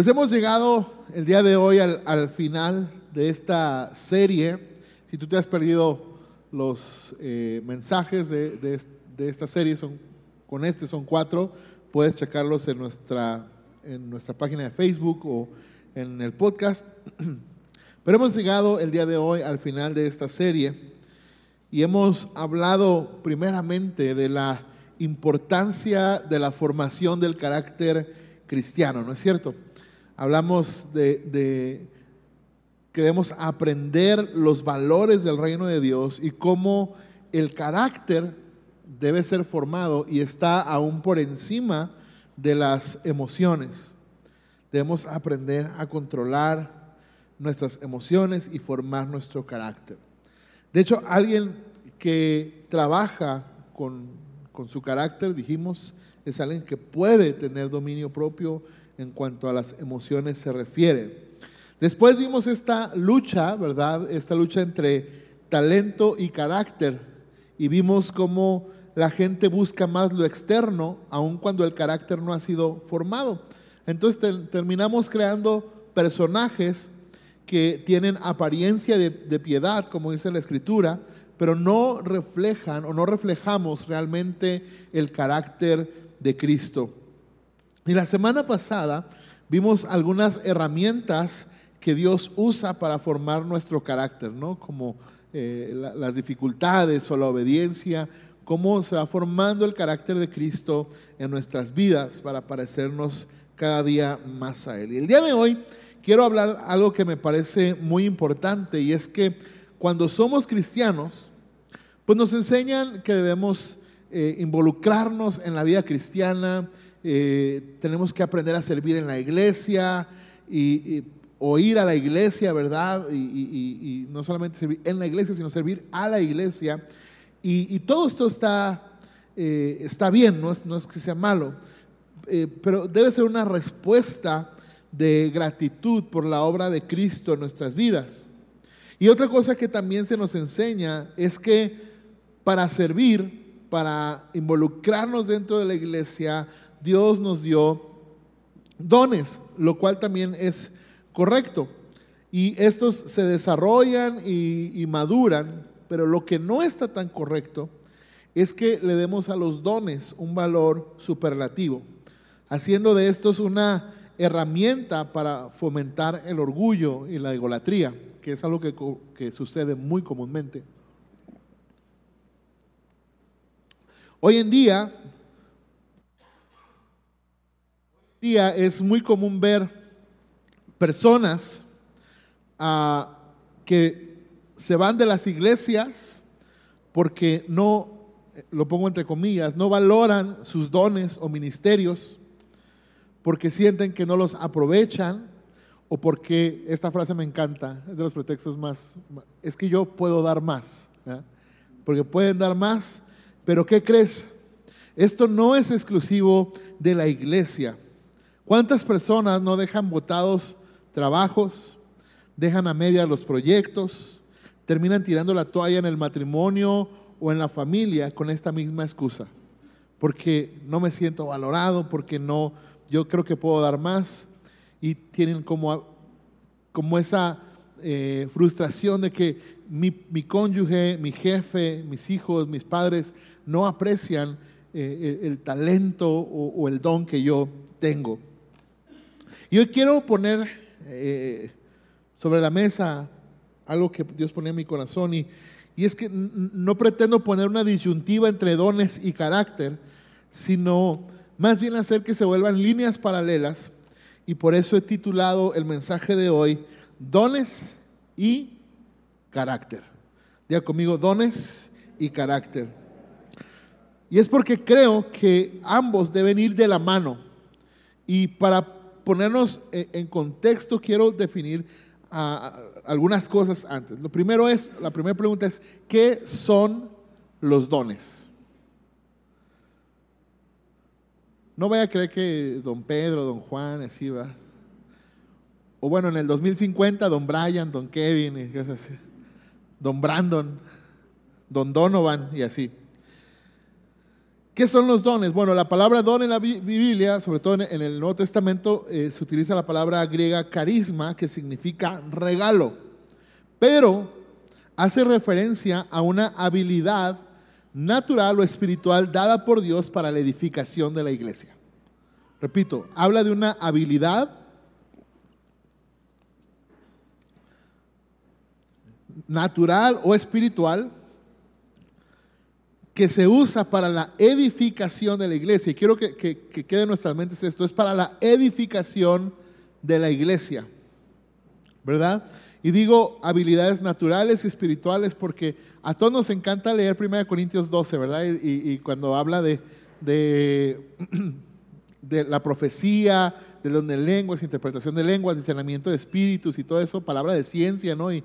Pues hemos llegado el día de hoy al, final de esta serie. Si tú te has perdido los eh, mensajes de, esta serie, son, con este son cuatro, puedes checarlos en nuestra, en nuestra página de Facebook o en el podcast. Pero hemos llegado el día de hoy al final de esta serie y hemos hablado primeramente de la importancia de la formación del carácter cristiano, ¿no es cierto? Hablamos de, que debemos aprender los valores del reino de Dios y cómo el carácter debe ser formado y está aún por encima de las emociones. Debemos aprender a controlar nuestras emociones y formar nuestro carácter. De hecho, alguien que trabaja con, con su carácter, dijimos, es alguien que puede tener dominio propio, en cuanto a las emociones se refiere. Después vimos esta lucha, ¿verdad? Esta lucha entre talento y carácter. Y vimos cómo la gente busca más lo externo, aun cuando el carácter no ha sido formado. Entonces terminamos creando personajes que tienen apariencia de, piedad, como dice la escritura, pero no reflejan o no reflejamos realmente el carácter de Cristo. Y la semana pasada vimos algunas herramientas que Dios usa para formar nuestro carácter, ¿no? Como eh, las dificultades o la obediencia, cómo se va formando el carácter de Cristo en nuestras vidas para parecernos cada día más a Él. Y el día de hoy quiero hablar algo que me parece muy importante y es que cuando somos cristianos, pues nos enseñan que debemos eh, involucrarnos en la vida cristiana, eh, tenemos que aprender a servir en la iglesia y, o ir a la iglesia, ¿verdad? Y, no solamente servir en la iglesia, sino servir a la iglesia. Y, todo esto está, eh, está bien, no es, no es, que sea malo, eh, pero debe ser una respuesta de gratitud por la obra de Cristo en nuestras vidas. Y otra cosa que también se nos enseña es que para servir, para involucrarnos dentro de la iglesia, Dios nos dio dones, lo cual también es correcto. Y estos se desarrollan y, maduran, pero lo que no está tan correcto es que le demos a los dones un valor superlativo, haciendo de estos una herramienta para fomentar el orgullo y la idolatría, que es algo que, que sucede muy comúnmente. Hoy en día día es muy común ver personas ah, que se van de las iglesias porque no, lo pongo entre comillas, no valoran sus dones o ministerios, porque sienten que no los aprovechan o porque, esta frase me encanta, es de los pretextos más, es que yo puedo dar más, porque pueden dar más, pero ¿qué crees? Esto no es exclusivo de la iglesia. ¿Cuántas personas no dejan botados trabajos, dejan a media los proyectos, terminan tirando la toalla en el matrimonio o en la familia con esta misma excusa? Porque no me siento valorado, porque no, yo creo que puedo dar más y tienen como, como esa eh, frustración de que mi, cónyuge, mi jefe, mis hijos, mis padres no aprecian eh, el, talento o el don que yo tengo. Y hoy quiero poner eh, sobre la mesa algo que Dios ponía en mi corazón y, y es que no pretendo poner una disyuntiva entre dones y carácter, sino más bien hacer que se vuelvan líneas paralelas y por eso he titulado el mensaje de hoy Dones y Carácter. Diga conmigo, dones y carácter. Y es porque creo que ambos deben ir de la mano. Y para ponernos en contexto, quiero definir algunas cosas antes. Lo primero es, la primera pregunta es, ¿qué son los dones? No vaya a creer que don Pedro, don Juan, así va. O bueno, en el 2050, don Brian, don Kevin, don Brandon, don Donovan y así. ¿Qué son los dones? Bueno, la palabra don en la Biblia, sobre todo en el Nuevo Testamento, eh, se utiliza la palabra griega carisma, que significa regalo, pero hace referencia a una habilidad natural o espiritual dada por Dios para la edificación de la iglesia. Repito, habla de una habilidad natural o espiritual que se usa para la edificación de la iglesia. Y quiero que, quede en nuestras mentes esto, es para la edificación de la iglesia. ¿Verdad? Y digo habilidades naturales y espirituales porque a todos nos encanta leer 1 Corintios 12, ¿verdad? Y, cuando habla de, de, la profecía, de don de lenguas, interpretación de lenguas, discernimiento de espíritus y todo eso, palabra de ciencia, ¿no? Y,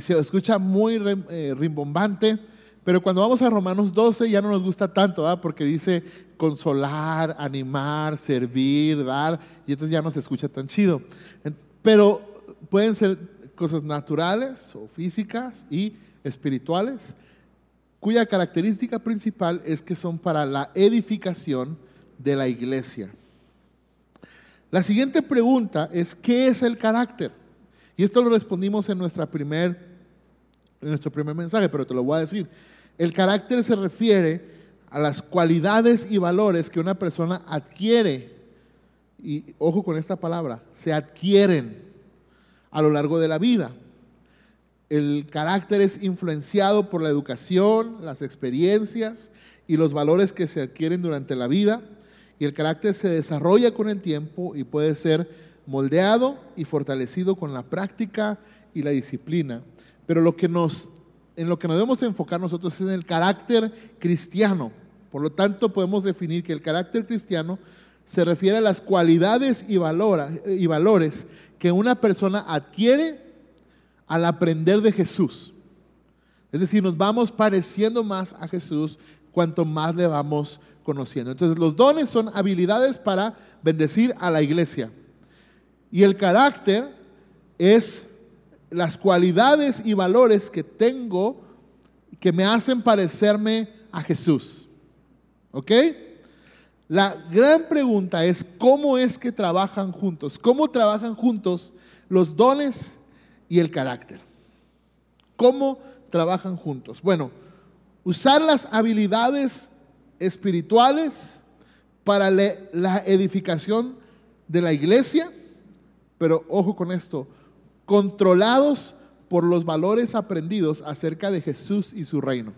se escucha muy eh, rimbombante. Pero cuando vamos a Romanos 12 ya no nos gusta tanto, ¿verdad? porque dice consolar, animar, servir, dar, y entonces ya no se escucha tan chido. Pero pueden ser cosas naturales o físicas y espirituales, cuya característica principal es que son para la edificación de la iglesia. La siguiente pregunta es, ¿qué es el carácter? Y esto lo respondimos en, nuestra primer, nuestro primer mensaje, pero te lo voy a decir. El carácter se refiere a las cualidades y valores que una persona adquiere. Y ojo con esta palabra, se adquieren a lo largo de la vida. El carácter es influenciado por la educación, las experiencias y los valores que se adquieren durante la vida. Y el carácter se desarrolla con el tiempo y puede ser moldeado y fortalecido con la práctica y la disciplina. Pero lo que nos en lo que nos debemos enfocar nosotros es en el carácter cristiano. Por lo tanto, podemos definir que el carácter cristiano se refiere a las cualidades y, y valores que una persona adquiere al aprender de Jesús. Es decir, nos vamos pareciendo más a Jesús cuanto más le vamos conociendo. Entonces, los dones son habilidades para bendecir a la iglesia. Y el carácter es las cualidades y valores que tengo que me hacen parecerme a Jesús. ¿Ok? La gran pregunta es cómo es que trabajan juntos, cómo trabajan juntos los dones y el carácter. ¿Cómo trabajan juntos? Bueno, usar las habilidades espirituales para la edificación de la iglesia, pero ojo con esto, controlados por los valores aprendidos acerca de Jesús y su reino.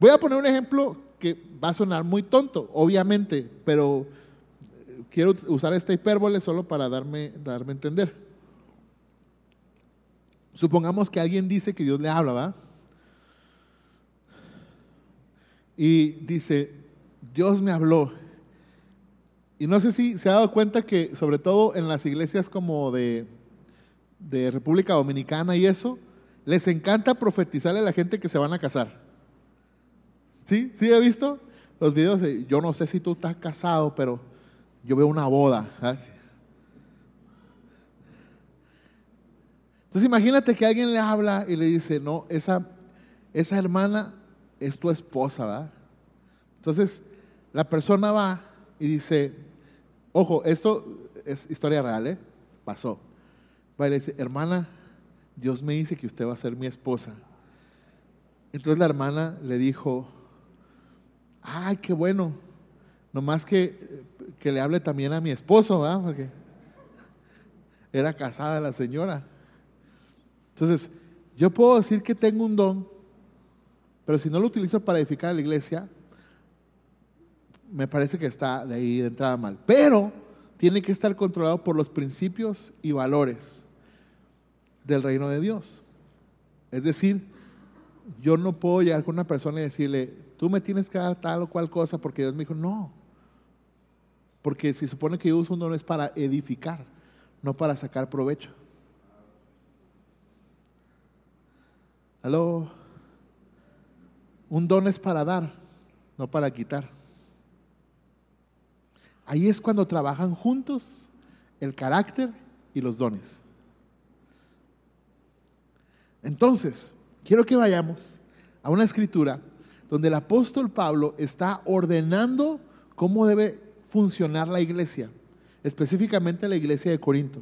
Voy a poner un ejemplo que va a sonar muy tonto, obviamente, pero eh, quiero usar esta hipérbole solo para darme, darme a entender. Supongamos que alguien dice que Dios le habla, ¿va? Y dice, Dios me habló y no sé si se ha dado cuenta que, sobre todo en las iglesias como de, República Dominicana y eso, les encanta profetizarle a la gente que se van a casar. ¿Sí? ¿Sí ha visto? Los videos de, yo no sé si tú estás casado, pero yo veo una boda. Entonces imagínate que alguien le habla y le dice, no, esa, esa hermana es tu esposa, ¿verdad? Entonces la persona va y dice, ojo, esto es historia real, ¿eh? Pasó. Va y le dice, hermana, Dios me dice que usted va a ser mi esposa. Entonces la hermana le dijo, ay, qué bueno, nomás que, que le hable también a mi esposo, ¿verdad? Porque era casada la señora. Entonces, yo puedo decir que tengo un don, pero si no lo utilizo para edificar la iglesia, me parece que está de ahí de entrada mal. Pero tiene que estar controlado por los principios y valores del reino de Dios. Es decir, yo no puedo llegar con una persona y decirle, tú me tienes que dar tal o cual cosa porque Dios me dijo, no. Porque se supone que yo uso un don es para edificar, no para sacar provecho. Aló. Un don es para dar, no para quitar. Ahí es cuando trabajan juntos el carácter y los dones. Entonces, quiero que vayamos a una escritura donde el apóstol Pablo está ordenando cómo debe funcionar la iglesia, específicamente la iglesia de Corinto.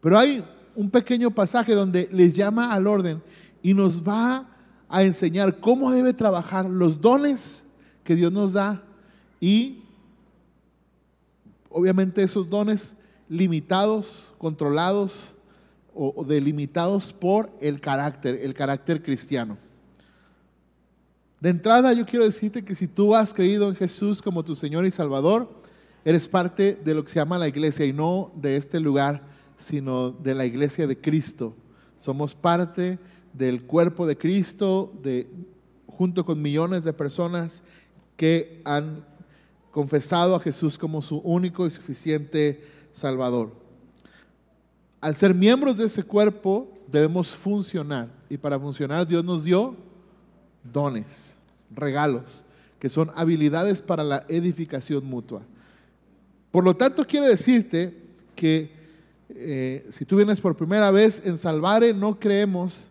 Pero hay un pequeño pasaje donde les llama al orden y nos va a enseñar cómo debe trabajar los dones que Dios nos da y obviamente esos dones limitados, controlados o, delimitados por el carácter, el carácter cristiano. De entrada yo quiero decirte que si tú has creído en Jesús como tu Señor y Salvador, eres parte de lo que se llama la iglesia y no de este lugar, sino de la iglesia de Cristo. Somos parte del cuerpo de Cristo, de, junto con millones de personas que han confesado a Jesús como su único y suficiente Salvador. Al ser miembros de ese cuerpo debemos funcionar y para funcionar Dios nos dio dones, regalos, que son habilidades para la edificación mutua. Por lo tanto, quiero decirte que eh, si tú vienes por primera vez en Salvare, no creemos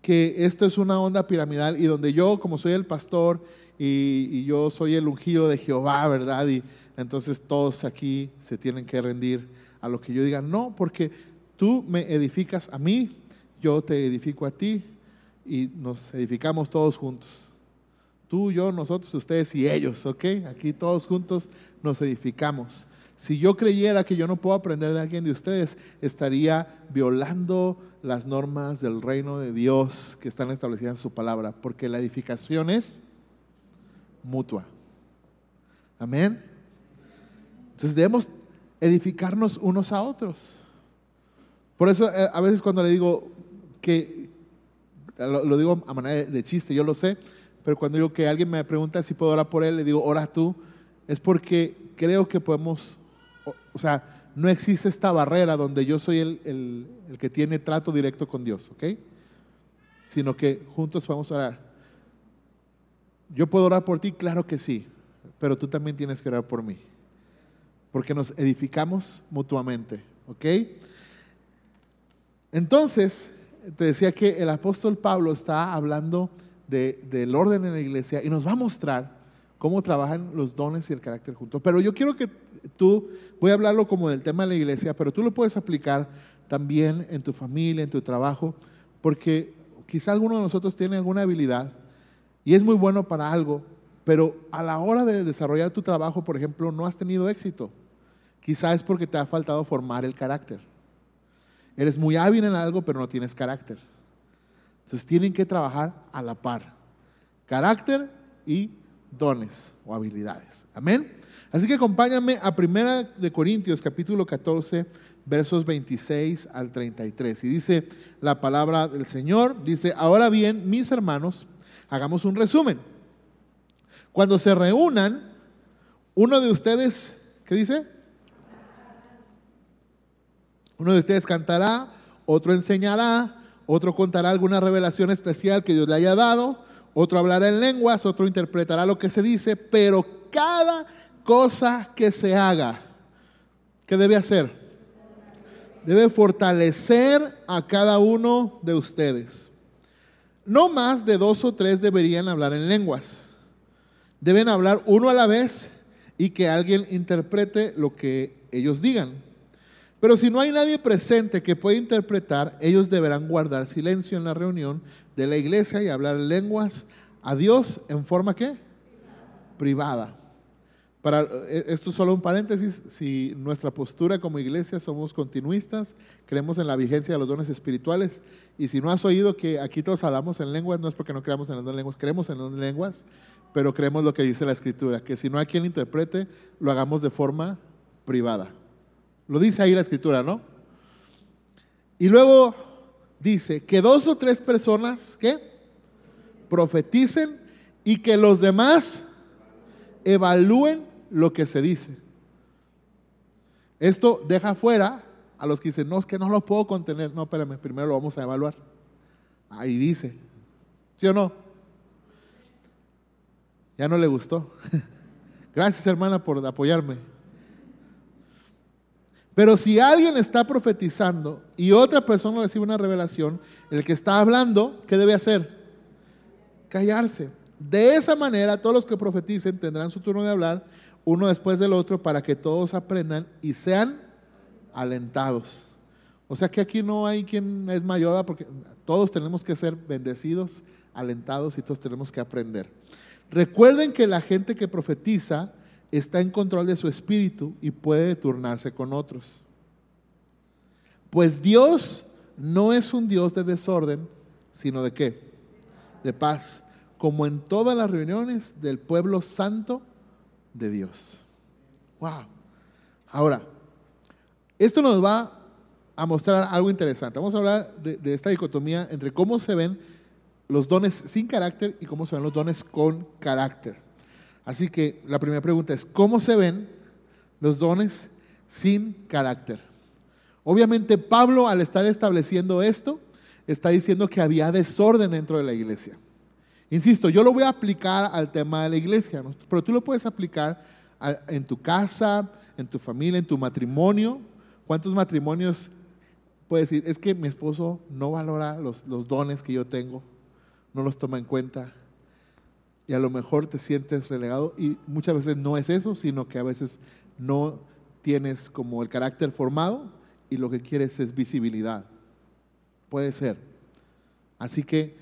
que esto es una onda piramidal y donde yo, como soy el pastor y, yo soy el ungido de Jehová, ¿verdad? Y entonces todos aquí se tienen que rendir a lo que yo diga. No, porque tú me edificas a mí, yo te edifico a ti y nos edificamos todos juntos. Tú, yo, nosotros, ustedes y ellos, ¿ok? Aquí todos juntos nos edificamos. Si yo creyera que yo no puedo aprender de alguien de ustedes, estaría violando las normas del reino de Dios que están establecidas en su palabra, porque la edificación es mutua. Amén. Entonces debemos edificarnos unos a otros. Por eso eh, a veces cuando le digo que, lo, digo a manera de chiste, yo lo sé, pero cuando digo que alguien me pregunta si puedo orar por él, le digo, ora tú, es porque creo que podemos o sea, no existe esta barrera donde yo soy el, que tiene trato directo con Dios, ¿ok? Sino que juntos vamos a orar. Yo puedo orar por ti, claro que sí, pero tú también tienes que orar por mí, porque nos edificamos mutuamente, ¿ok? Entonces, te decía que el apóstol Pablo está hablando del orden en la iglesia y nos va a mostrar cómo trabajan los dones y el carácter juntos. Pero yo quiero que tú, voy a hablarlo como del tema de la iglesia, pero tú lo puedes aplicar también en tu familia, en tu trabajo, porque quizá alguno de nosotros tiene alguna habilidad y es muy bueno para algo, pero a la hora de desarrollar tu trabajo, por ejemplo, no has tenido éxito. Quizá es porque te ha faltado formar el carácter. Eres muy hábil en algo, pero no tienes carácter. Entonces tienen que trabajar a la par. Carácter y dones o habilidades. Amén. Así que acompáñame a Primera de Corintios capítulo 14 versos 26 al 33. Y dice la palabra del Señor, dice, ahora bien, mis hermanos, hagamos un resumen. Cuando se reúnan, uno de ustedes, ¿qué dice? Uno de ustedes cantará, otro enseñará, otro contará alguna revelación especial que Dios le haya dado, otro hablará en lenguas, otro interpretará lo que se dice, pero cada cosa que se haga, ¿qué debe hacer? Debe fortalecer a cada uno de ustedes. No más de dos o tres deberían hablar en lenguas. Deben hablar uno a la vez y que alguien interprete lo que ellos digan. Pero si no hay nadie presente que pueda interpretar, ellos deberán guardar silencio en la reunión de la iglesia y hablar lenguas a Dios en forma qué? Privada. Para, eh, esto es solo un paréntesis, si nuestra postura como iglesia somos continuistas, creemos en la vigencia de los dones espirituales, y si no has oído que aquí todos hablamos en lenguas, no es porque no creamos en las lenguas, creemos en las lenguas, pero creemos lo que dice la escritura, que si no hay quien interprete, lo hagamos de forma privada. Lo dice ahí la escritura, ¿no? Y luego dice que dos o tres personas, ¿qué? Profeticen y que los demás evalúen lo que se dice. Esto deja fuera a los que dicen, no, es que no lo puedo contener. No, espérame, primero lo vamos a evaluar. Ahí dice. ¿Sí o no? Ya no le gustó. Gracias hermana por apoyarme. Pero si alguien está profetizando y otra persona recibe una revelación, el que está hablando, ¿qué debe hacer? Callarse. De esa manera, todos los que profeticen tendrán su turno de hablar, uno después del otro, para que todos aprendan y sean alentados. O sea que aquí no hay quien es mayor, porque todos tenemos que ser bendecidos, alentados y todos tenemos que aprender. Recuerden que la gente que profetiza está en control de su espíritu y puede turnarse con otros. Pues Dios no es un Dios de desorden, sino de qué? De paz, como en todas las reuniones del pueblo santo de Dios. Wow. Ahora, esto nos va a mostrar algo interesante. Vamos a hablar de, esta dicotomía entre cómo se ven los dones sin carácter y cómo se ven los dones con carácter. Así que la primera pregunta es, ¿cómo se ven los dones sin carácter? Obviamente Pablo al estar estableciendo esto, está diciendo que había desorden dentro de la iglesia. Insisto, yo lo voy a aplicar al tema de la iglesia, pero tú lo puedes aplicar en tu casa, en tu familia, en tu matrimonio. ¿Cuántos matrimonios puedes decir? Es que mi esposo no valora los, los dones que yo tengo, no los toma en cuenta. Y a lo mejor te sientes relegado y muchas veces no es eso, sino que a veces no tienes como el carácter formado y lo que quieres es visibilidad. Puede ser. Así que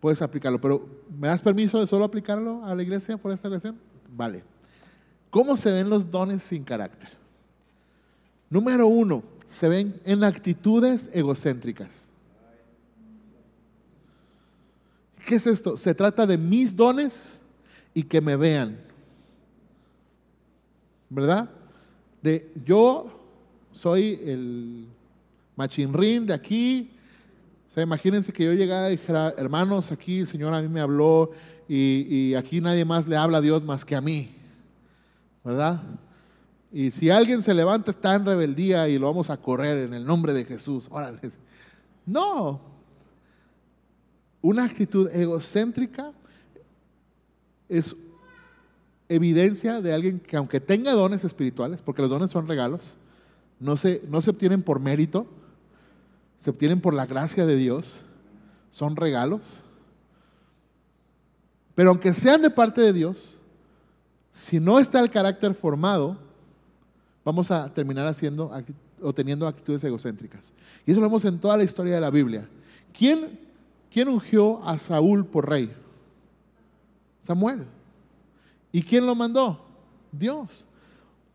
puedes aplicarlo. Pero ¿me das permiso de solo aplicarlo a la iglesia por esta ocasión? Vale. ¿Cómo se ven los dones sin carácter? Número uno, se ven en actitudes egocéntricas. ¿Qué es esto? Se trata de mis dones y que me vean. ¿Verdad? De yo soy el machinrín de aquí. O sea, imagínense que yo llegara y dijera, hermanos, aquí el Señor a mí me habló y, y aquí nadie más le habla a Dios más que a mí. ¿Verdad? Y si alguien se levanta, está en rebeldía y lo vamos a correr en el nombre de Jesús. Órale. No. Una actitud egocéntrica es evidencia de alguien que aunque tenga dones espirituales, porque los dones son regalos, no se, no se obtienen por mérito, se obtienen por la gracia de Dios, son regalos. Pero aunque sean de parte de Dios, si no está el carácter formado, vamos a terminar haciendo o teniendo actitudes egocéntricas. Y eso lo vemos en toda la historia de la Biblia. ¿Quién, quién ungió a Saúl por rey? Samuel. ¿Y quién lo mandó? Dios.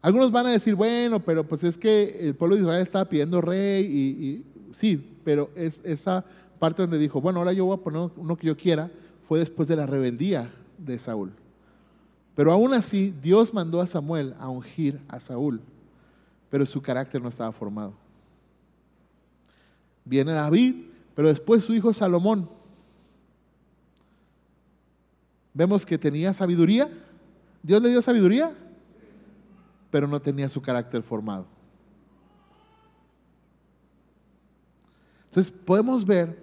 Algunos van a decir, bueno, pero pues es que el pueblo de Israel estaba pidiendo rey y, sí, pero es esa parte donde dijo, bueno, ahora yo voy a poner uno que yo quiera, fue después de la rebeldía de Saúl. Pero aún así, Dios mandó a Samuel a ungir a Saúl, pero su carácter no estaba formado. Viene David, pero después su hijo Salomón. Vemos que tenía sabiduría. ¿Dios le dio sabiduría? pero no tenía su carácter formado. Entonces podemos ver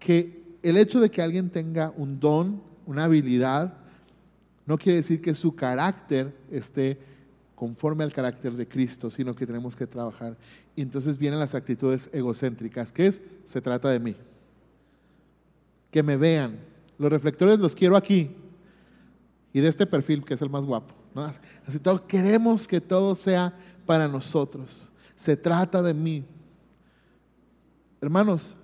que el hecho de que alguien tenga un don, una habilidad, no quiere decir que su carácter esté conforme al carácter de Cristo, sino que tenemos que trabajar. Y entonces vienen las actitudes egocéntricas, que es, se trata de mí. Que me vean. Los reflectores los quiero aquí. Y de este perfil, que es el más guapo. Así todo, queremos que todo sea para nosotros. Se trata de mí. Hermanos,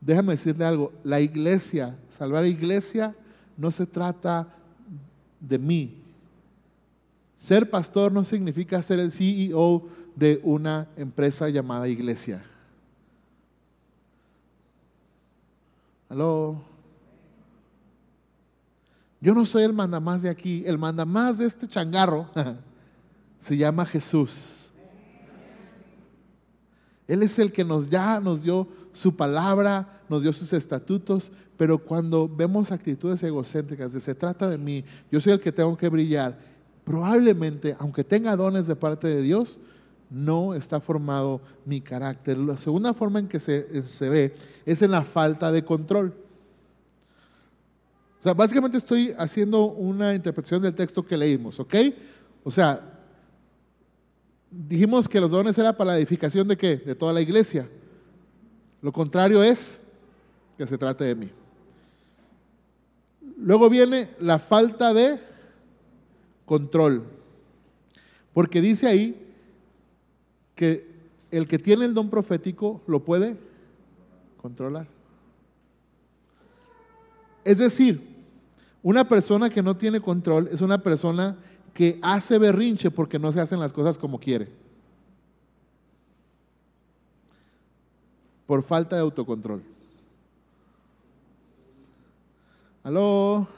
déjame decirle algo. La iglesia, salvar la iglesia, no se trata de mí. Ser pastor no significa ser el CEO de una empresa llamada iglesia. Aló. Yo no soy el mandamás de aquí, el mandamás de este changarro se llama Jesús. Él es el que nos ya nos dio su palabra, nos dio sus estatutos, pero cuando vemos actitudes egocéntricas de se trata de mí, yo soy el que tengo que brillar, probablemente, aunque tenga dones de parte de Dios, no está formado mi carácter. La segunda forma en que se, se ve es en la falta de control. O sea, básicamente estoy haciendo una interpretación del texto que leímos, ¿ok? O sea, dijimos que los dones eran para la edificación de qué? De toda la iglesia. Lo contrario es que se trate de mí. Luego viene la falta de control. Porque dice ahí que el que tiene el don profético lo puede controlar. Es decir, una persona que no tiene control es una persona que hace berrinche porque no se hacen las cosas como quiere. Por falta de autocontrol. Aló.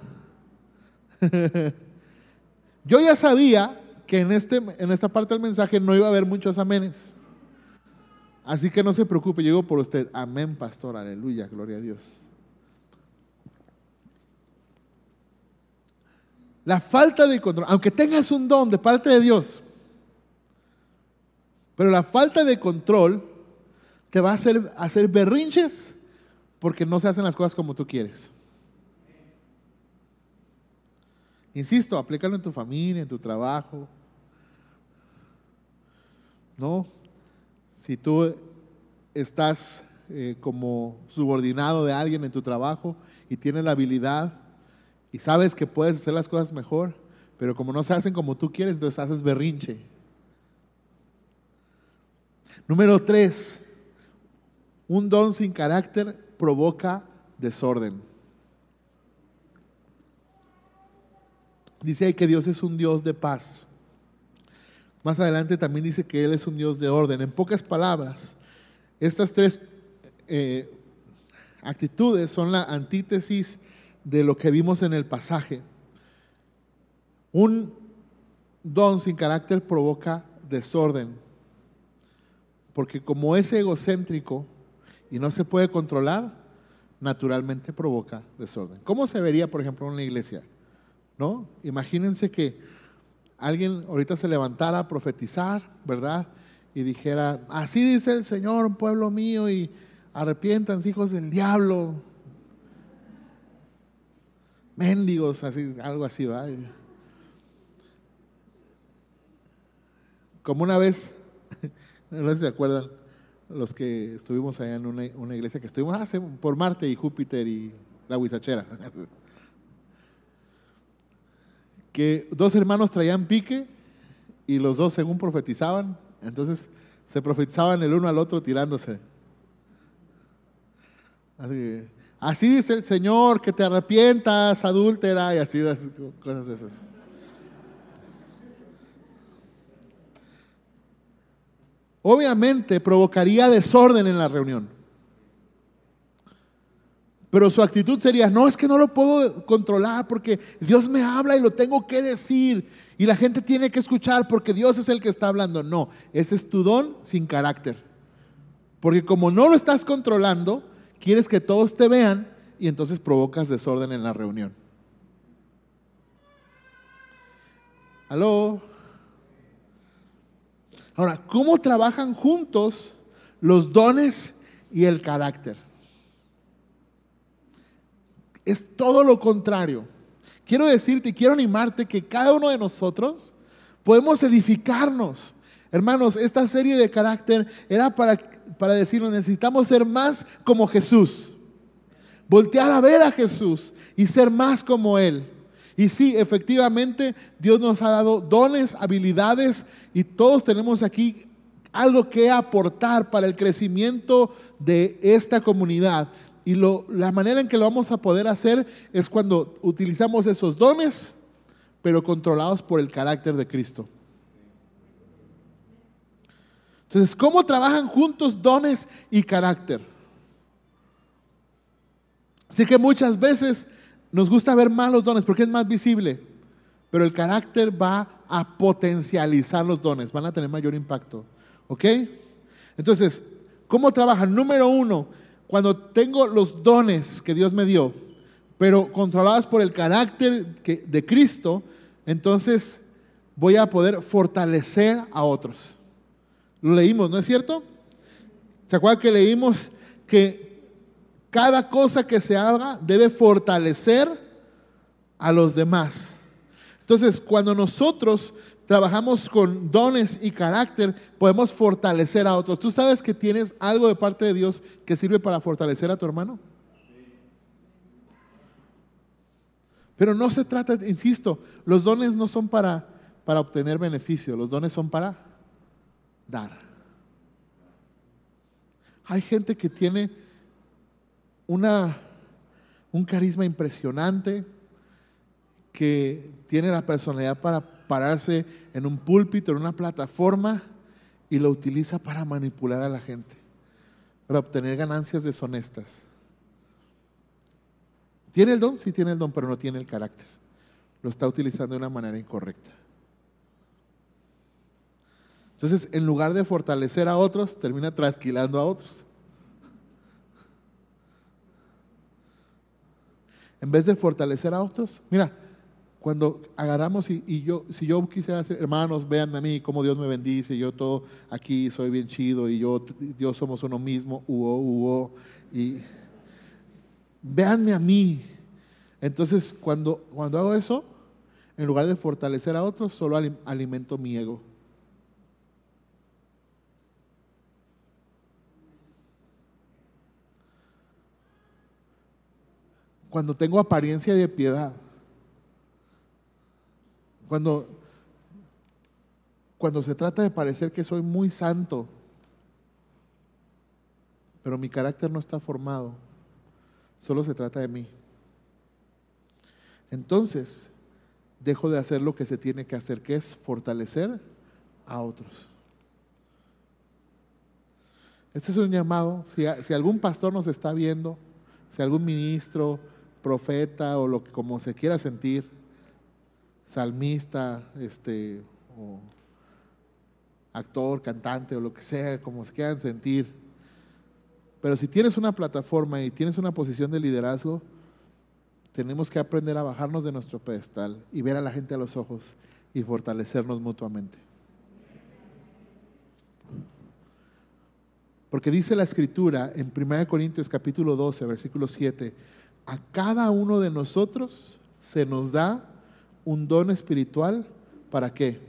Yo ya sabía que en, este, en esta parte del mensaje no iba a haber muchos amenes. Así que no se preocupe, llego por usted. Amén, pastor, aleluya, gloria a Dios. La falta de control, aunque tengas un don de parte de Dios, pero la falta de control te va a hacer, hacer berrinches porque no se hacen las cosas como tú quieres. Insisto, aplícalo en tu familia, en tu trabajo. No, si tú estás eh, como subordinado de alguien en tu trabajo y tienes la habilidad y sabes que puedes hacer las cosas mejor, pero como no se hacen como tú quieres, entonces haces berrinche. Número tres, un don sin carácter provoca desorden. Dice ahí que Dios es un Dios de paz. Más adelante también dice que Él es un Dios de orden. En pocas palabras, estas tres eh, actitudes son la antítesis de lo que vimos en el pasaje. Un don sin carácter provoca desorden, porque como es egocéntrico y no se puede controlar, naturalmente provoca desorden. ¿Cómo se vería, por ejemplo, en una iglesia? ¿No? Imagínense que alguien ahorita se levantara a profetizar, ¿verdad? Y dijera, así dice el Señor, pueblo mío, y arrepientan, hijos del diablo. Mendigos, así, algo así, ¿va? Como una vez, no sé si se acuerdan, los que estuvimos allá en una, iglesia que estuvimos hace, por Marte y Júpiter y la Huizachera. que dos hermanos traían pique y los dos según profetizaban, entonces se profetizaban el uno al otro tirándose. Así, dice el Señor, que te arrepientas, adúltera, y así, cosas de esas. Obviamente provocaría desorden en la reunión. Pero su actitud sería, no, es que no lo puedo controlar porque Dios me habla y lo tengo que decir. Y la gente tiene que escuchar porque Dios es el que está hablando. No, ese es tu don sin carácter. Porque como no lo estás controlando, quieres que todos te vean y entonces provocas desorden en la reunión. ¿Aló? Ahora, ¿cómo trabajan juntos los dones y el carácter? es todo lo contrario. Quiero decirte quiero animarte que cada uno de nosotros podemos edificarnos. Hermanos, esta serie de carácter era para, para decirnos, necesitamos ser más como Jesús. Voltear a ver a Jesús y ser más como Él. Y sí, efectivamente, Dios nos ha dado dones, habilidades y todos tenemos aquí algo que aportar para el crecimiento de esta comunidad. Y la manera en que lo vamos a poder hacer es cuando utilizamos esos dones, pero controlados por el carácter de Cristo. Entonces, ¿cómo trabajan juntos dones y carácter? Así que muchas veces nos gusta ver más los dones porque es más visible, pero el carácter va a potencializar los dones, van a tener mayor impacto. ¿Ok? Entonces, ¿cómo trabajan? Número uno, cuando tengo los dones que Dios me dio, pero controlados por el carácter de Cristo, entonces voy a poder fortalecer a otros. Lo leímos, ¿no es cierto? ¿Se acuerdan que leímos que cada cosa que se haga debe fortalecer a los demás? Entonces, cuando nosotros trabajamos con dones y carácter, podemos fortalecer a otros. ¿Tú sabes que tienes algo de parte de Dios que sirve para fortalecer a tu hermano? Pero no se trata, insisto, los dones no son para, para obtener beneficio, los dones son para dar. Hay gente que tiene una, un carisma impresionante, que tiene la personalidad para pararse en un púlpito, en una plataforma, y lo utiliza para manipular a la gente, para obtener ganancias deshonestas. ¿Tiene el don? Sí tiene el don, pero no tiene el carácter. Lo está utilizando de una manera incorrecta. Entonces, en lugar de fortalecer a otros, termina trasquilando a otros. En vez de fortalecer a otros, mira, cuando agarramos y, yo, si yo quisiera hacer, hermanos, vean a mí cómo Dios me bendice, yo todo aquí soy bien chido y yo, Dios somos uno mismo, uo, uo, y véanme a mí. Entonces, cuando, cuando hago eso, en lugar de fortalecer a otros, solo alimento mi ego. Cuando tengo apariencia de piedad, cuando, cuando se trata de parecer que soy muy santo, pero mi carácter no está formado, solo se trata de mí. Entonces, dejo de hacer lo que se tiene que hacer, que es fortalecer a otros. Este es un llamado, si, si algún pastor nos está viendo, si algún ministro, profeta o lo que como se quiera sentir, salmista, este, o actor, cantante o lo que sea, como se quieran sentir. Pero si tienes una plataforma y tienes una posición de liderazgo, tenemos que aprender a bajarnos de nuestro pedestal y ver a la gente a los ojos y fortalecernos mutuamente. Porque dice la escritura en 1 Corintios capítulo 12, versículo 7, a cada uno de nosotros se nos da un don espiritual para qué?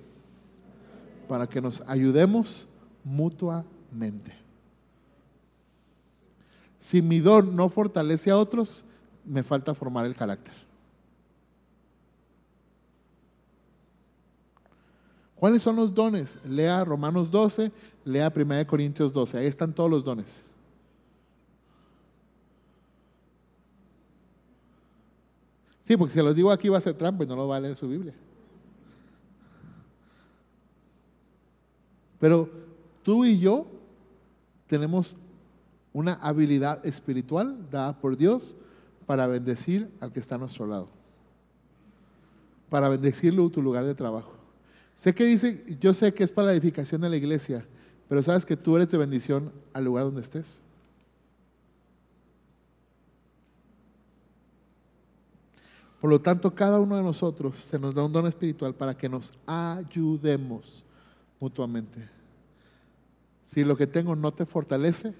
Para que nos ayudemos mutuamente. Si mi don no fortalece a otros, me falta formar el carácter. ¿Cuáles son los dones? Lea Romanos 12, lea 1 Corintios 12, ahí están todos los dones. Sí, porque si los digo aquí va a ser trampa y no lo va a leer su Biblia. Pero tú y yo tenemos una habilidad espiritual dada por Dios para bendecir al que está a nuestro lado. Para bendecirlo tu lugar de trabajo. Sé que dice, yo sé que es para la edificación de la iglesia, pero sabes que tú eres de bendición al lugar donde estés. Por lo tanto, cada uno de nosotros se nos da un don espiritual para que nos ayudemos mutuamente. Si lo que tengo no te fortalece,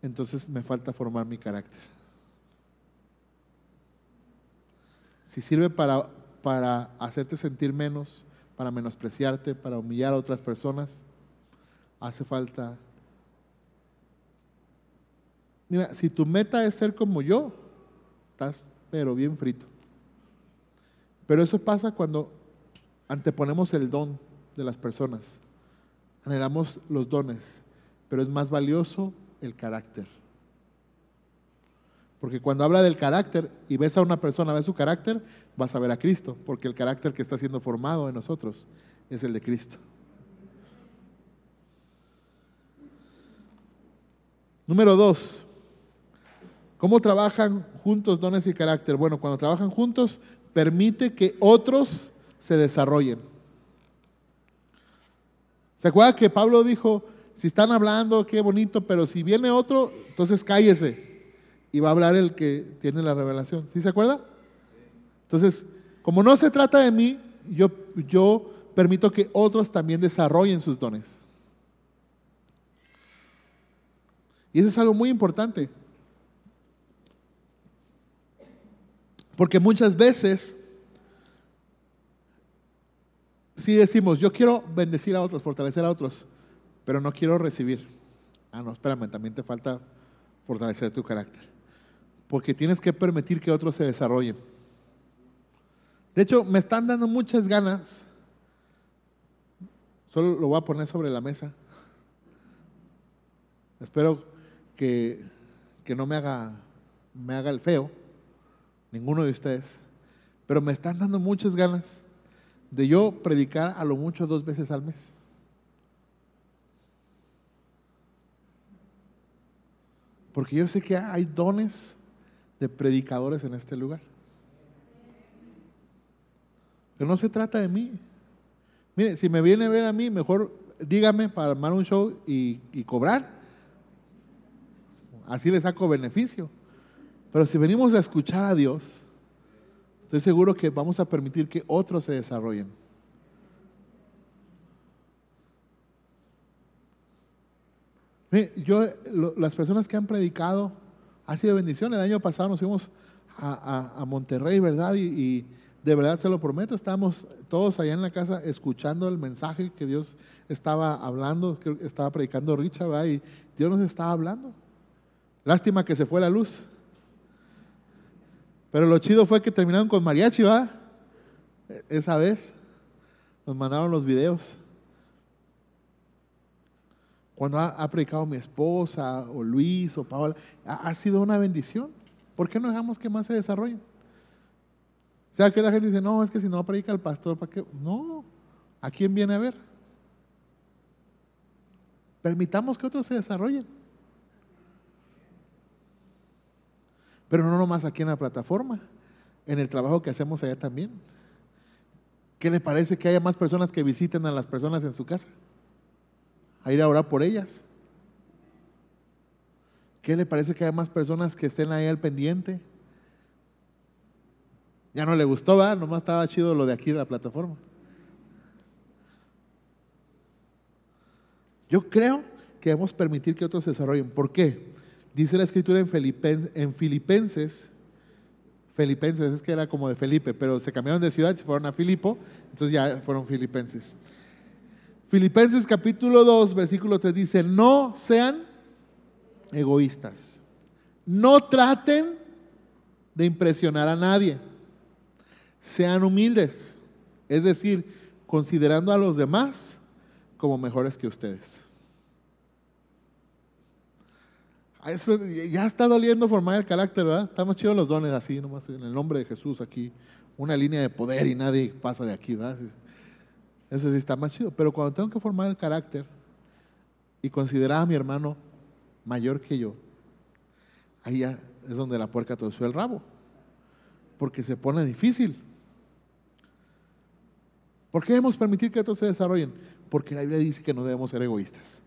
entonces me falta formar mi carácter. Si sirve para, para hacerte sentir menos, para menospreciarte, para humillar a otras personas, hace falta... Mira, si tu meta es ser como yo, estás pero bien frito. Pero eso pasa cuando anteponemos el don de las personas. Anhelamos los dones, pero es más valioso el carácter. Porque cuando habla del carácter y ves a una persona, ves su carácter, vas a ver a Cristo, porque el carácter que está siendo formado en nosotros es el de Cristo. Número dos, ¿Cómo trabajan juntos dones y carácter? Bueno, cuando trabajan juntos, permite que otros se desarrollen. ¿Se acuerda que Pablo dijo, si están hablando, qué bonito, pero si viene otro, entonces cállese y va a hablar el que tiene la revelación? ¿Sí se acuerda? Entonces, como no se trata de mí, yo, yo permito que otros también desarrollen sus dones. Y eso es algo muy importante. Porque muchas veces, si decimos, yo quiero bendecir a otros, fortalecer a otros, pero no quiero recibir. Ah, no, espérame, también te falta fortalecer tu carácter. Porque tienes que permitir que otros se desarrollen. De hecho, me están dando muchas ganas. Solo lo voy a poner sobre la mesa. Espero que, que no me haga, me haga el feo, ninguno de ustedes. Pero me están dando muchas ganas de yo predicar a lo mucho dos veces al mes. Porque yo sé que hay dones de predicadores en este lugar. Pero no se trata de mí. Mire, si me viene a ver a mí, mejor dígame para armar un show y, y cobrar. Así le saco beneficio. Pero si venimos a escuchar a Dios, estoy seguro que vamos a permitir que otros se desarrollen. Yo, las personas que han predicado, ha sido bendición. El año pasado nos fuimos a, Monterrey, ¿verdad? Y, de verdad se lo prometo, estábamos todos allá en la casa escuchando el mensaje que Dios estaba hablando, que estaba predicando Richard, ¿verdad? Y Dios nos estaba hablando. Lástima que se fue la luz. Pero lo chido fue que terminaron con mariachi, ¿verdad? Esa vez nos mandaron los videos. Cuando ha, predicado mi esposa, o Luis, o Paola, ha, sido una bendición. ¿Por qué no dejamos que más se desarrollen? O sea, que la gente dice, no, es que si no predica el pastor, ¿para qué? No, ¿a quién viene a ver? Permitamos que otros se desarrollen. Pero no nomás aquí en la plataforma, en el trabajo que hacemos allá también. ¿Qué le parece que haya más personas que visiten a las personas en su casa? a ir a orar por ellas. ¿Qué le parece que haya más personas que estén ahí al pendiente? Ya no le gustó, ¿verdad? Nomás estaba chido lo de aquí de la plataforma. Yo creo que debemos permitir que otros se desarrollen. ¿Por qué? Dice la escritura en, Filipenses, en Filipenses, Filipenses es que era como de Felipe, pero se cambiaron de ciudad, se fueron a Filipo, entonces ya fueron Filipenses. Filipenses capítulo 2, versículo 3 dice, no sean egoístas, no traten de impresionar a nadie, sean humildes, es decir, considerando a los demás como mejores que ustedes. Eso ya está doliendo formar el carácter, ¿verdad? Estamos chidos los dones así, nomás en el nombre de Jesús aquí, una línea de poder y nadie pasa de aquí, ¿verdad? Eso sí está más chido. Pero cuando tengo que formar el carácter y considerar a mi hermano mayor que yo, ahí ya es donde la puerca torció el rabo. Porque se pone difícil. ¿Por qué debemos permitir que otros se desarrollen? Porque la Biblia dice que no debemos ser egoístas.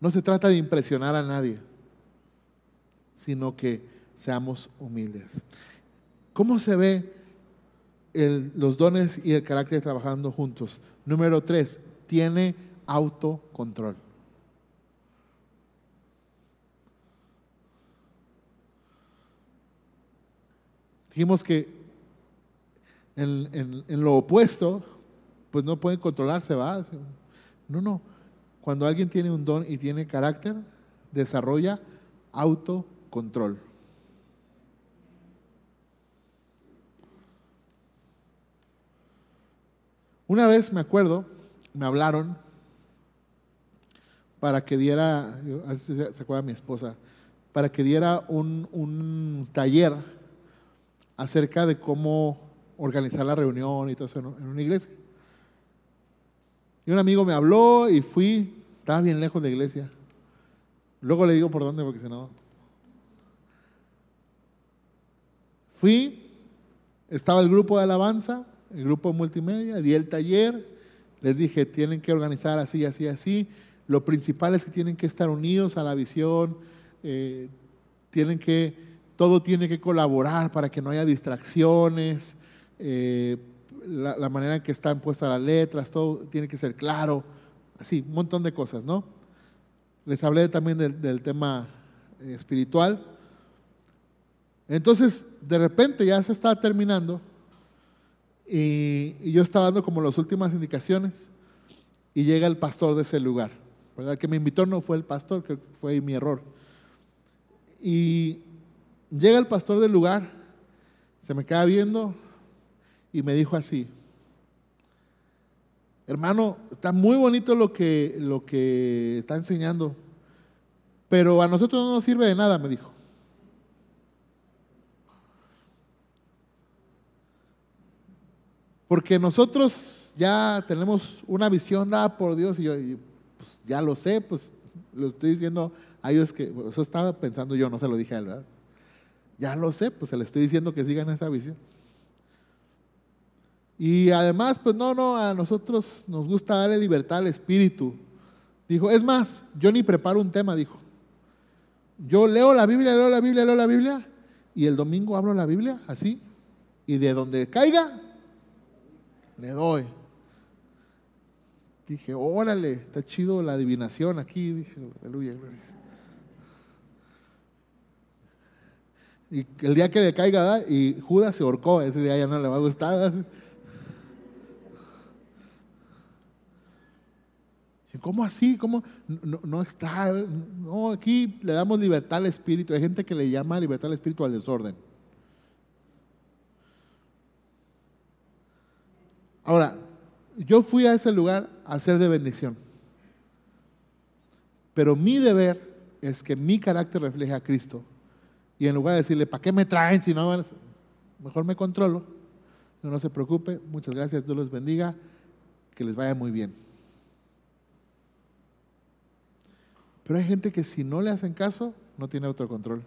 No se trata de impresionar a nadie, sino que seamos humildes. ¿Cómo se ve los dones y el carácter trabajando juntos. Número tres, tiene autocontrol. Dijimos que en, en, lo opuesto, pues no pueden controlarse, ¿va? No, no. Cuando alguien tiene un don y tiene carácter, desarrolla autocontrol. Una vez me acuerdo, me hablaron para que diera, a ver si se acuerda mi esposa, para que diera un, taller acerca de cómo organizar la reunión y todo eso en una iglesia. Y un amigo me habló y fui, estaba bien lejos de la iglesia. Luego le digo por dónde porque si no. Fui, estaba el grupo de alabanza, el grupo multimedia, di el taller, les dije, tienen que organizar así, así, así. Lo principal es que tienen que estar unidos a la visión, eh, tienen que, todo tiene que colaborar para que no haya distracciones, eh, la, manera en que están puestas las letras, todo tiene que ser claro, así, un montón de cosas, ¿no? Les hablé también del, tema eh, espiritual. Entonces, de repente ya se está terminando y, yo estaba dando como las últimas indicaciones y llega el pastor de ese lugar. ¿Verdad? Que me invitó no fue el pastor, que fue mi error. Y llega el pastor del lugar, se me queda viendo y me dijo así, hermano, está muy bonito lo que, lo que está enseñando, pero a nosotros no nos sirve de nada, me dijo. Porque nosotros ya tenemos una visión dada por Dios y yo pues, ya lo sé, pues lo estoy diciendo a ellos que, eso estaba pensando yo, no se lo dije a él, ¿verdad? Ya lo sé, pues se le estoy diciendo que sigan esa visión. Y además, pues no, no, a nosotros nos gusta darle libertad al espíritu. Dijo, es más, yo ni preparo un tema, dijo. Yo leo la Biblia, leo la Biblia, leo la Biblia, y el domingo hablo la Biblia, así, y de donde caiga, le doy. Dije, órale, está chido la adivinación aquí. Dije, aleluya. Y el día que le caiga, y Judas se ahorcó, ese día ya no le va a gustar. ¿Cómo así? ¿Cómo? No, no, está. No, aquí le damos libertad al espíritu. Hay gente que le llama libertad al espíritu al desorden. Ahora, yo fui a ese lugar a ser de bendición. Pero mi deber es que mi carácter refleje a Cristo. Y en lugar de decirle, ¿para qué me traen si no Mejor me controlo. No, no se preocupe. Muchas gracias. Dios los bendiga. Que les vaya muy bien. Pero hay gente que si no le hacen caso, no tiene autocontrol.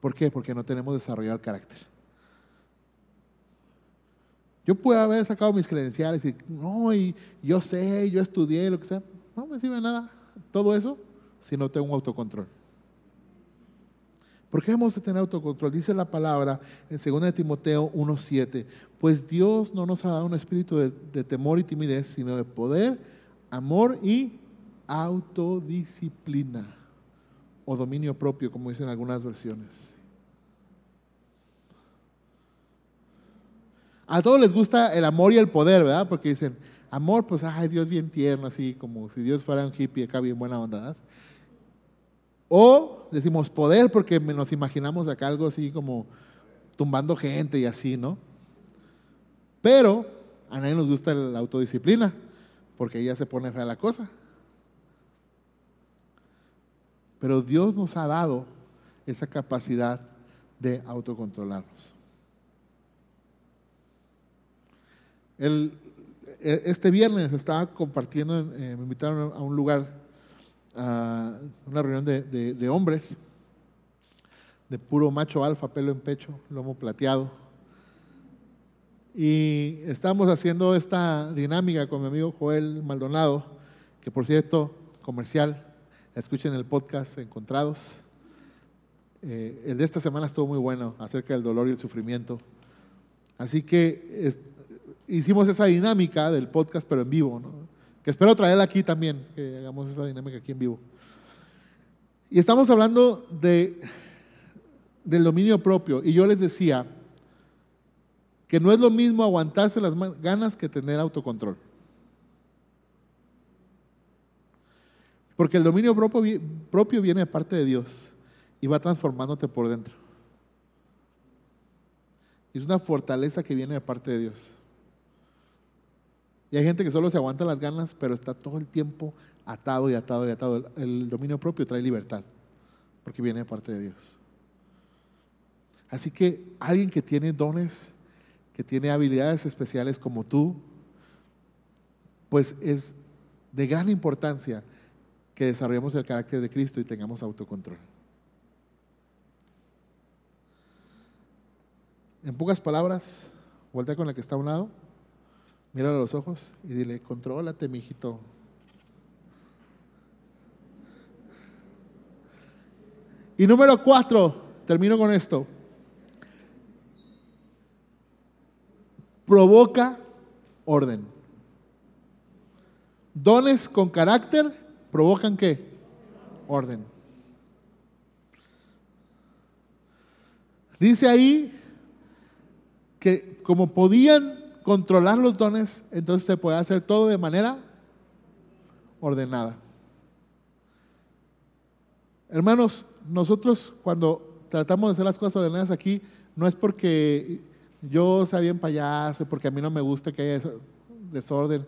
¿Por qué? Porque no tenemos desarrollado el carácter. Yo puedo haber sacado mis credenciales y, no, y yo sé, yo estudié, lo que sea. No me sirve nada todo eso si no tengo un autocontrol. ¿Por qué hemos de tener autocontrol? Dice la palabra en 2 Timoteo 1.7, pues Dios no nos ha dado un espíritu de, temor y timidez, sino de poder, amor y autodisciplina o dominio propio, como dicen algunas versiones. A todos les gusta el amor y el poder, ¿verdad? Porque dicen, amor, pues, ay, Dios bien tierno, así como si Dios fuera un hippie acá bien buena onda. ¿verdad? O decimos poder porque nos imaginamos acá algo así como tumbando gente y así, ¿no? Pero a nadie nos gusta la autodisciplina porque ya se pone fea la cosa. Pero Dios nos ha dado esa capacidad de autocontrolarnos. El, e, este viernes estaba compartiendo, eh, me invitaron a un lugar, a una reunión de, hombres, de puro macho alfa, pelo en pecho, lomo plateado. Y estábamos haciendo esta dinámica con mi amigo Joel Maldonado, que por cierto, comercial, escuchen el podcast Encontrados. Eh, el de esta semana estuvo muy bueno acerca del dolor y el sufrimiento. Así que hicimos esa dinámica del podcast, pero en vivo, ¿no? Que espero traerla aquí también, que hagamos esa dinámica aquí en vivo. Y estamos hablando de, del dominio propio, y yo les decía que no es lo mismo aguantarse las ganas que tener autocontrol. Porque el dominio propio, propio viene de parte de Dios y va transformándote por dentro. Es una fortaleza que viene de parte de Dios. Y hay gente que solo se aguanta las ganas, pero está todo el tiempo atado y atado y atado. El, dominio propio trae libertad, porque viene de parte de Dios. Así que alguien que tiene dones, que tiene habilidades especiales como tú, pues es de gran importancia que desarrollemos el carácter de Cristo y tengamos autocontrol. En pocas palabras, vuelta con la que está a un lado. Míralo a los ojos y dile, contrólate, mijito. Y número cuatro, termino con esto. Provoca orden. Dones con carácter provocan qué? Orden. Dice ahí que como podían controlar los dones, entonces se puede hacer todo de manera ordenada. Hermanos, nosotros cuando tratamos de hacer las cosas ordenadas aquí, no es porque yo sea bien payaso, porque a mí no me gusta que haya desorden.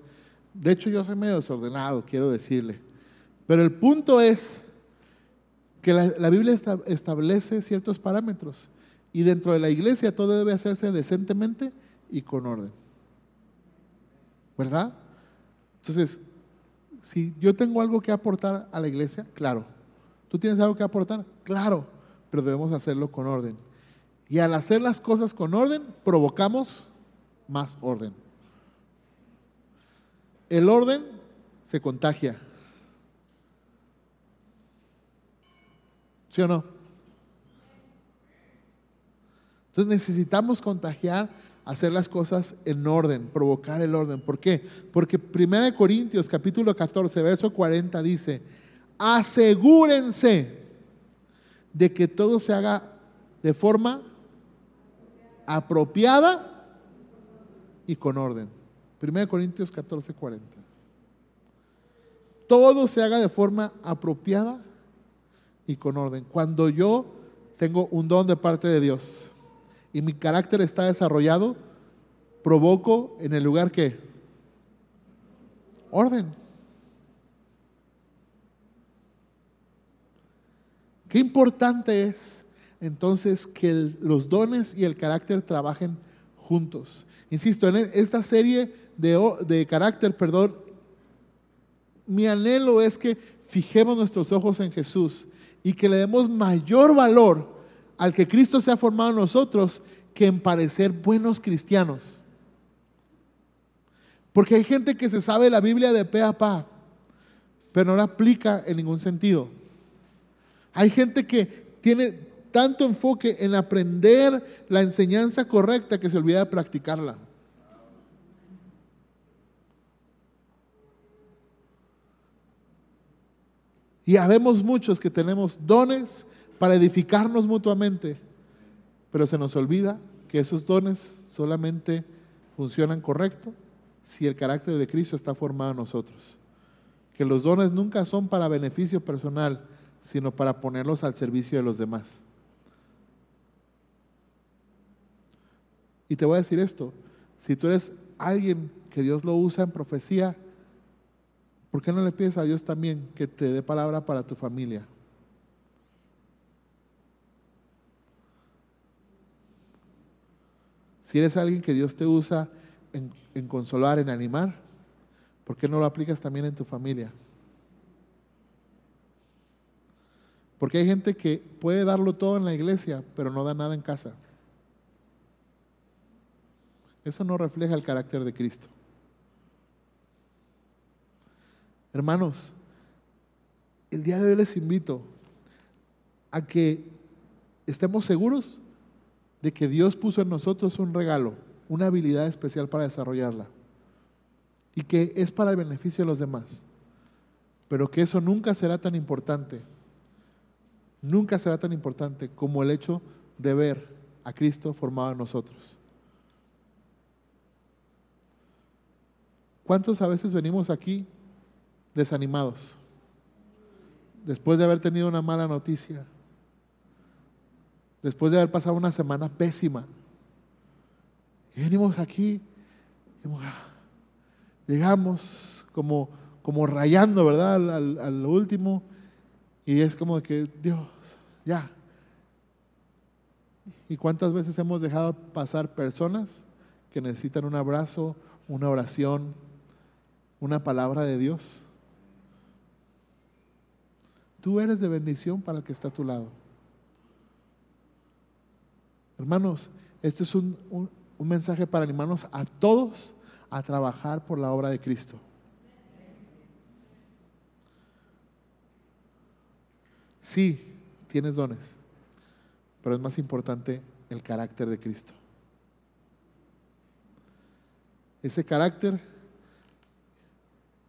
De hecho, yo soy medio desordenado, quiero decirle. Pero el punto es que la, Biblia establece ciertos parámetros y dentro de la iglesia todo debe hacerse decentemente y con orden. ¿Verdad? Entonces, si yo tengo algo que aportar a la iglesia, claro. ¿Tú tienes algo que aportar? Claro, pero debemos hacerlo con orden. Y al hacer las cosas con orden, provocamos más orden. El orden se contagia. ¿Sí o no? Entonces necesitamos contagiar, hacer las cosas en orden, provocar el orden. ¿Por qué? Porque 1 Corintios capítulo 14, verso 40 dice, asegúrense de que todo se haga de forma apropiada y con orden. 1 Corintios 14, 40. Todo se haga de forma apropiada y con orden. Cuando yo tengo un don de parte de Dios y mi carácter está desarrollado, provoco en el lugar que orden. Qué importante es entonces que los dones y el carácter trabajen juntos. Insisto, en esta serie de, de carácter, perdón, mi anhelo es que fijemos nuestros ojos en Jesús y que le demos mayor valor al que Cristo se ha formado nosotros que en parecer buenos cristianos. Porque hay gente que se sabe la Biblia de pe a pa, pero no la aplica en ningún sentido. Hay gente que tiene tanto enfoque en aprender la enseñanza correcta que se olvida de practicarla. Y habemos muchos que tenemos dones para edificarnos mutuamente, pero se nos olvida que esos dones solamente funcionan correcto si el carácter de Cristo está formado en nosotros. Que los dones nunca son para beneficio personal, sino para ponerlos al servicio de los demás. Y te voy a decir esto, si tú eres alguien que Dios lo usa en profecía, ¿por qué no le pides a Dios también que te dé palabra para tu familia? Si eres alguien que Dios te usa en, consolar, en animar, ¿por qué no lo aplicas también en tu familia? Porque hay gente que puede darlo todo en la iglesia, pero no da nada en casa. Eso no refleja el carácter de Cristo. Hermanos, el día de hoy les invito a que estemos seguros de que Dios puso en nosotros un regalo, una habilidad especial para desarrollarla y que es para el beneficio de los demás, pero que eso nunca será tan importante, nunca será tan importante como el hecho de ver a Cristo formado en nosotros. ¿Cuántos a veces venimos aquí desanimados? Después de haber tenido una mala noticia. Después de haber pasado una semana pésima. Y venimos aquí. llegamos como, como rayando, ¿verdad? Al, al último. Y es como que, Dios, ya. ¿Y cuántas veces hemos dejado pasar personas que necesitan un abrazo, una oración, una palabra de Dios. Tú eres de bendición para el que está a tu lado. Hermanos, este es un, un mensaje para animarnos a todos a trabajar por la obra de Cristo. Sí, tienes dones, pero es más importante el carácter de Cristo. Ese carácter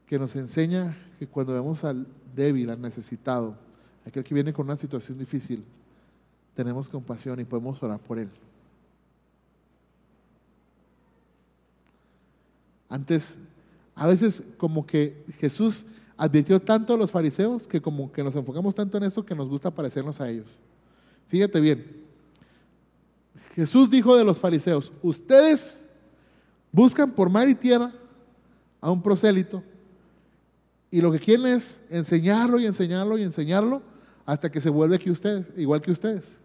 que nos enseña que cuando vemos al débil, al necesitado, aquel que viene con una situación difícil, tenemos compasión y podemos orar por él. Antes, a veces como que Jesús advirtió tanto a los fariseos que como que nos enfocamos tanto en eso que nos gusta parecernos a ellos. Fíjate bien, Jesús dijo de los fariseos, ustedes buscan por mar y tierra a un prosélito y lo que quieren es enseñarlo y enseñarlo y enseñarlo hasta que se vuelve que ustedes, igual que ustedes.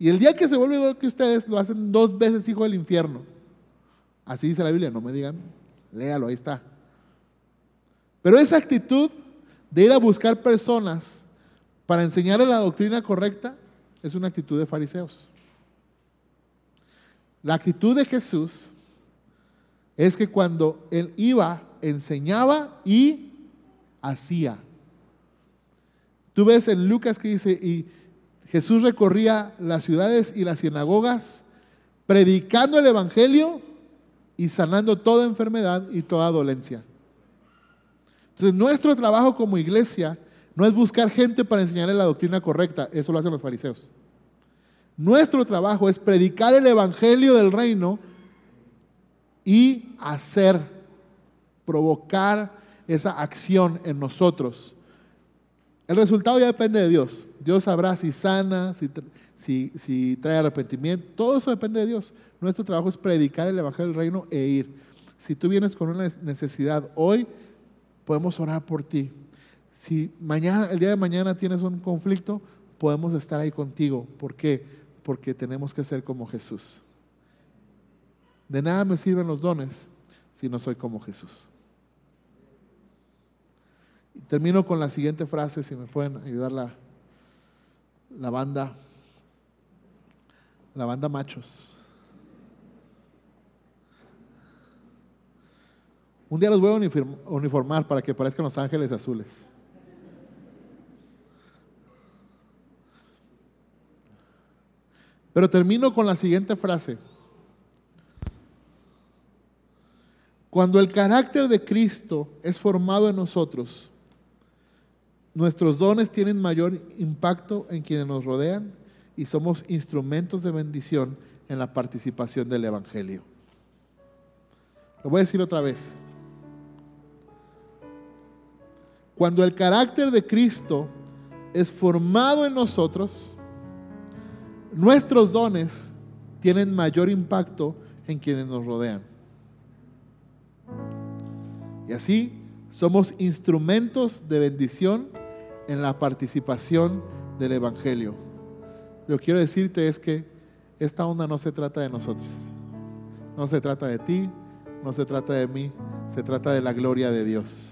Y el día que se vuelve igual que ustedes, lo hacen dos veces hijo del infierno. Así dice la Biblia, no me digan, léalo, ahí está. Pero esa actitud de ir a buscar personas para enseñarle la doctrina correcta es una actitud de fariseos. La actitud de Jesús es que cuando él iba, enseñaba y hacía. Tú ves en Lucas que dice, y Jesús recorría las ciudades y las sinagogas, predicando el Evangelio y sanando toda enfermedad y toda dolencia. Entonces, nuestro trabajo como iglesia no es buscar gente para enseñarle la doctrina correcta, eso lo hacen los fariseos. Nuestro trabajo es predicar el Evangelio del reino y hacer, provocar esa acción en nosotros. El resultado ya depende de Dios. Dios sabrá si sana, si, si, trae arrepentimiento. Todo eso depende de Dios. Nuestro trabajo es predicar el Evangelio del Reino e ir. Si tú vienes con una necesidad hoy, podemos orar por ti. Si mañana, el día de mañana tienes un conflicto, podemos estar ahí contigo. ¿Por qué? Porque tenemos que ser como Jesús. De nada me sirven los dones si no soy como Jesús. Termino con la siguiente frase, si me pueden ayudar la, la banda, la banda machos. Un día los voy a uniformar para que parezcan los ángeles azules. Pero termino con la siguiente frase. Cuando el carácter de Cristo es formado en nosotros, nuestros dones tienen mayor impacto en quienes nos rodean y somos instrumentos de bendición en la participación del Evangelio. Lo voy a decir otra vez. Cuando el carácter de Cristo es formado en nosotros, nuestros dones tienen mayor impacto en quienes nos rodean. Y así somos instrumentos de bendición en la participación del Evangelio. Lo que quiero decirte es que esta onda no se trata de nosotros, no se trata de ti, no se trata de mí, se trata de la gloria de Dios.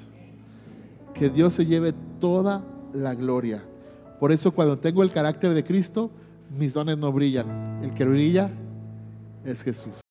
Que Dios se lleve toda la gloria. Por eso cuando tengo el carácter de Cristo, mis dones no brillan. El que brilla es Jesús.